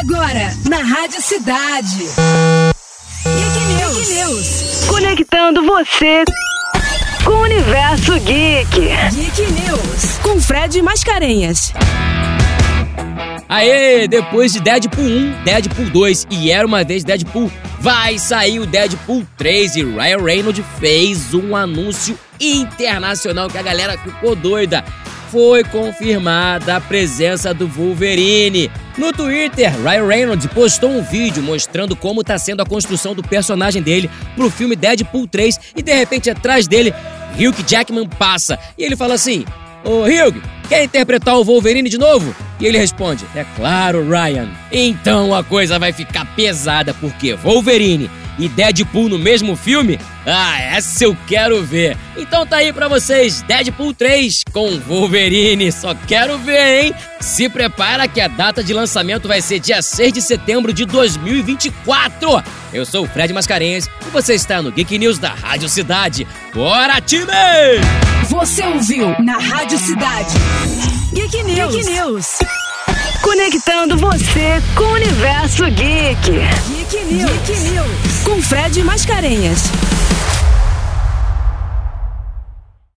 Agora, na Rádio Cidade. Geek News. Geek News. Conectando você com o universo geek. Geek News. Com Fred Mascarenhas. Aê, depois de Deadpool 1, Deadpool 2 e Era Uma Vez Deadpool, vai sair o Deadpool 3 e Ryan Reynolds fez um anúncio internacional que a galera ficou doida. Foi confirmada a presença do Wolverine. No Twitter, Ryan Reynolds postou um vídeo mostrando como está sendo a construção do personagem dele pro filme Deadpool 3 e de repente atrás dele, Hugh Jackman passa e ele fala assim: Ô Hugh, quer interpretar o Wolverine de novo? E ele responde: É claro, Ryan. Então a coisa vai ficar pesada porque Wolverine e Deadpool no mesmo filme? Ah, essa eu quero ver. Então tá aí pra vocês, Deadpool 3 com Wolverine. Só quero ver, hein? Se prepara que a data de lançamento vai ser dia 6 de setembro de 2024. Eu sou o Fred Mascarenhas e você está no Geek News da Rádio Cidade. Bora, time! Você ouviu na Rádio Cidade. Geek News. Geek News. Conectando você com o universo geek. Geek News. Geek News. Fred Mascarenhas.